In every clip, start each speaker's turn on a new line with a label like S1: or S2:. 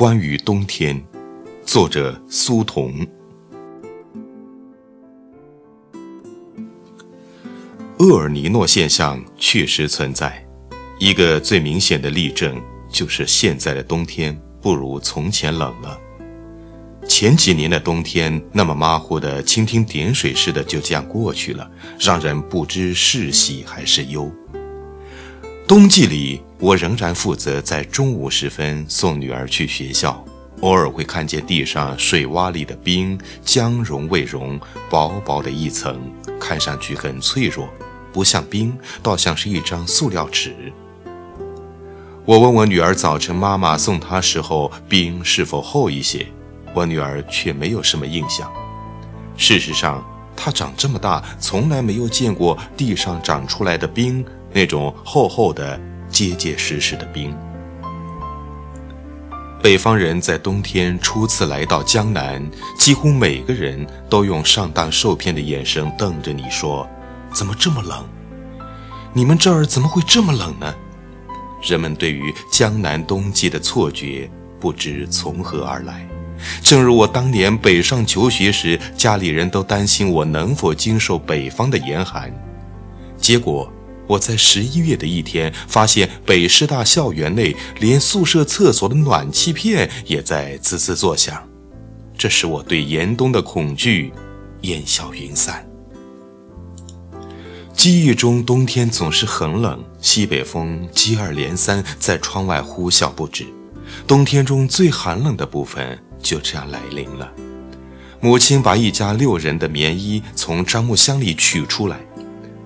S1: 关于冬天，作者苏童。厄尔尼诺现象确实存在，一个最明显的例证就是现在的冬天不如从前冷了。前几年的冬天那么马虎的蜻蜓点水似的就这样过去了，让人不知是喜还是忧。冬季里，我仍然负责在中午时分送女儿去学校，偶尔会看见地上水洼里的冰将融未融，薄薄的一层，看上去很脆弱。不像冰，倒像是一张塑料纸。我问我女儿早晨妈妈送她时候冰是否厚一些，我女儿却没有什么印象。事实上，她长这么大从来没有见过地上长出来的冰，那种厚厚的、结结实实的冰。北方人在冬天初次来到江南，几乎每个人都用上当受骗的眼神瞪着你说。怎么这么冷？你们这儿怎么会这么冷呢？人们对于江南冬季的错觉不知从何而来。正如我当年北上求学时，家里人都担心我能否经受北方的严寒。结果我在十一月的一天，发现北师大校园内连宿舍厕所的暖气片也在滋滋作响。这使我对严冬的恐惧烟消云散。记忆中，冬天总是很冷，西北风接二连三在窗外呼啸不止。冬天中最寒冷的部分就这样来临了。母亲把一家六人的棉衣从樟木箱里取出来，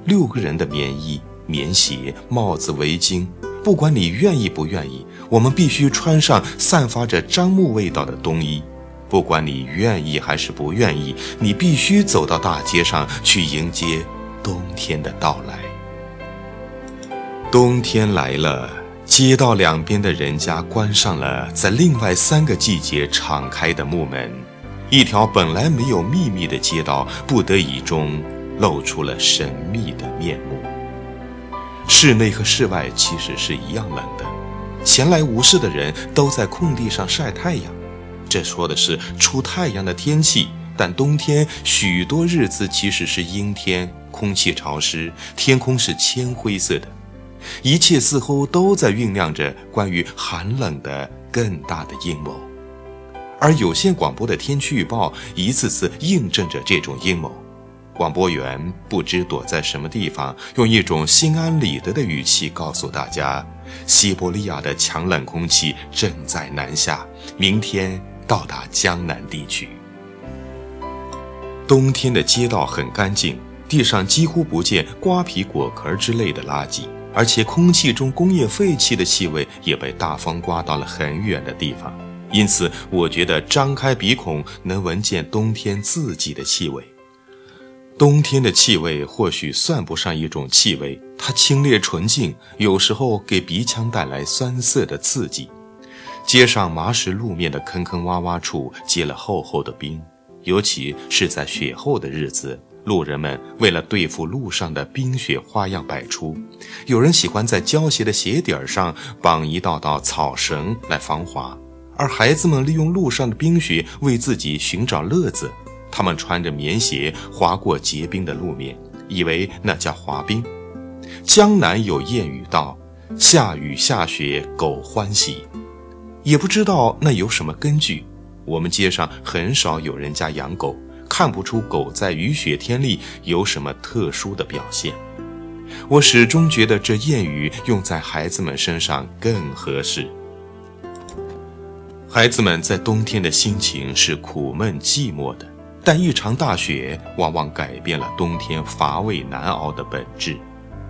S1: 六个人的棉衣、棉鞋、帽子、围巾，不管你愿意不愿意，我们必须穿上散发着樟木味道的冬衣。不管你愿意还是不愿意，你必须走到大街上去迎接。冬天的到来，冬天来了，街道两边的人家关上了在另外三个季节敞开的木门，一条本来没有秘密的街道，不得已中露出了神秘的面目。室内和室外其实是一样冷的，闲来无事的人都在空地上晒太阳，这说的是出太阳的天气。但冬天许多日子其实是阴天。空气潮湿，天空是铅灰色的，一切似乎都在酝酿着关于寒冷的更大的阴谋，而有线广播的天气预报一次次印证着这种阴谋。广播员不知躲在什么地方，用一种心安理得的语气告诉大家：西伯利亚的强冷空气正在南下，明天到达江南地区。冬天的街道很干净。地上几乎不见瓜皮、果壳之类的垃圾，而且空气中工业废气的气味也被大风刮到了很远的地方。因此，我觉得张开鼻孔能闻见冬天自己的气味。冬天的气味或许算不上一种气味，它清冽纯净，有时候给鼻腔带来酸涩的刺激。街上麻石路面的坑坑洼洼处结了厚厚的冰，尤其是在雪后的日子。路人们为了对付路上的冰雪，花样百出。有人喜欢在胶鞋的鞋底儿上绑一道道草绳来防滑，而孩子们利用路上的冰雪为自己寻找乐子。他们穿着棉鞋滑过结冰的路面，以为那叫滑冰。江南有谚语道：“下雨下雪狗欢喜。”也不知道那有什么根据。我们街上很少有人家养狗。看不出狗在雨雪天里有什么特殊的表现，我始终觉得这谚语用在孩子们身上更合适。孩子们在冬天的心情是苦闷寂寞的，但一场大雪往往改变了冬天乏味难熬的本质。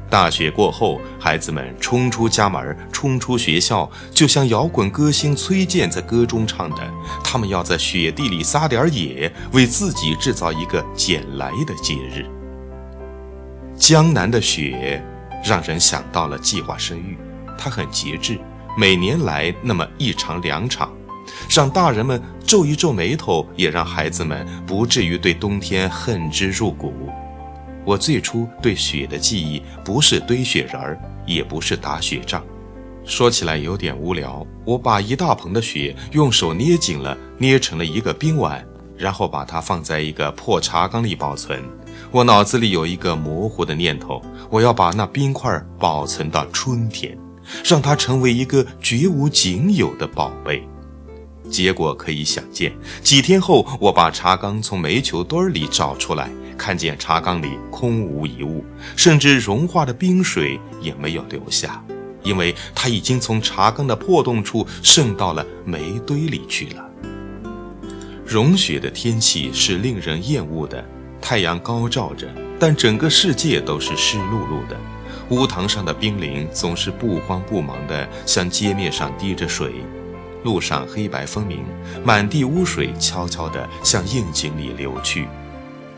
S1: 大雪过后，孩子们冲出家门，冲出学校，就像摇滚歌星崔健在歌中唱的：“他们要在雪地里撒点野，为自己制造一个捡来的节日。”江南的雪让人想到了计划生育，它很节制，每年来那么一场两场，让大人们皱一皱眉头，也让孩子们不至于对冬天恨之入骨。我最初对雪的记忆，不是堆雪人儿，也不是打雪仗，说起来有点无聊，我把一大盆的雪用手捏紧了，捏成了一个冰碗，然后把它放在一个破茶缸里保存。我脑子里有一个模糊的念头，我要把那冰块保存到春天，让它成为一个绝无仅有的宝贝。结果可以想见，几天后，我把茶缸从煤球堆里找出来，看见茶缸里空无一物，甚至融化的冰水也没有留下。因为它已经从茶缸的破洞处渗到了煤堆里去了。融雪的天气是令人厌恶的，太阳高照着，但整个世界都是湿漉漉的。屋堂上的冰凌总是不慌不忙地向街面上滴着水，路上黑白分明，满地污水悄悄地向窨井里流去，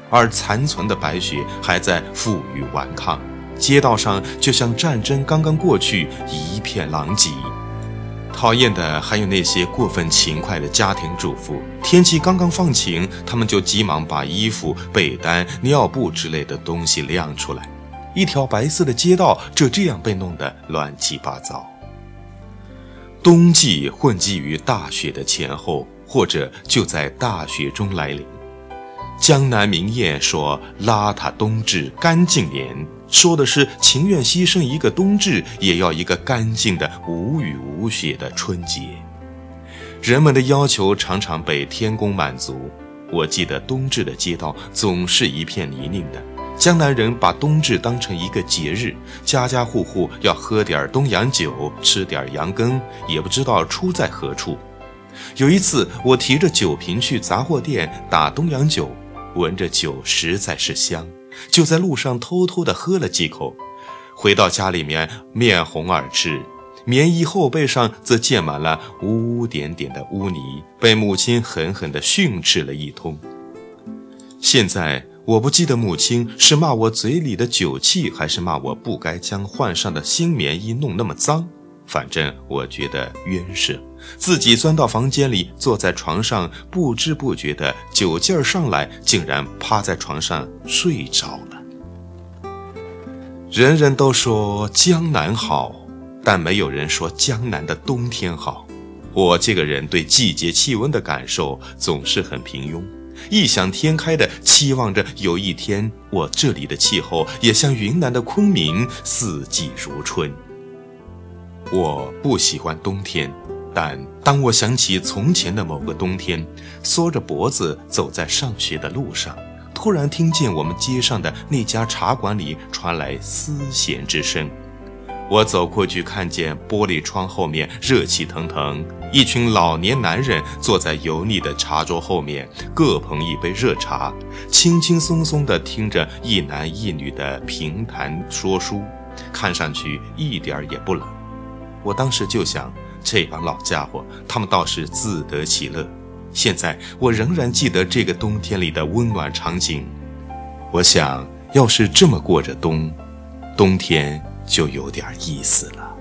S1: 而残存的白雪还在负隅顽抗。街道上就像战争刚刚过去，一片狼藉。讨厌的还有那些过分勤快的家庭主妇。天气刚刚放晴，他们就急忙把衣服、被单、尿布之类的东西晾出来。一条白色的街道就这样被弄得乱七八糟。冬季混迹于大雪的前后，或者就在大雪中来临。江南名谚说：“邋遢冬至，干净年。”说的是情愿牺牲一个冬至，也要一个干净的无雨无雪的春节。人们的要求常常被天公满足。我记得冬至的街道总是一片泥泞的。江南人把冬至当成一个节日，家家户户要喝点东洋酒，吃点羊羹，也不知道出在何处。有一次，我提着酒瓶去杂货店打东洋酒，闻着酒实在是香。就在路上偷偷地喝了几口，回到家里面面红耳赤，棉衣后背上则溅满了污污点点的污泥，被母亲狠狠地训斥了一通。现在我不记得母亲是骂我嘴里的酒气，还是骂我不该将换上的新棉衣弄那么脏。反正我觉得冤赦，自己钻到房间里，坐在床上，不知不觉的酒劲儿上来，竟然趴在床上睡着了。人人都说江南好，但没有人说江南的冬天好。我这个人对季节气温的感受总是很平庸，异想天开的期望着有一天我这里的气候也像云南的昆明，四季如春。我不喜欢冬天，但当我想起从前的某个冬天，缩着脖子走在上学的路上，突然听见我们街上的那家茶馆里传来丝弦之声。我走过去，看见玻璃窗后面热气腾腾，一群老年男人坐在油腻的茶桌后面，各捧一杯热茶，轻轻松松地听着一男一女的评弹说书，看上去一点儿也不冷。我当时就想，这帮老家伙，他们倒是自得其乐。现在我仍然记得这个冬天里的温暖场景。我想要是这么过着冬，冬天就有点意思了。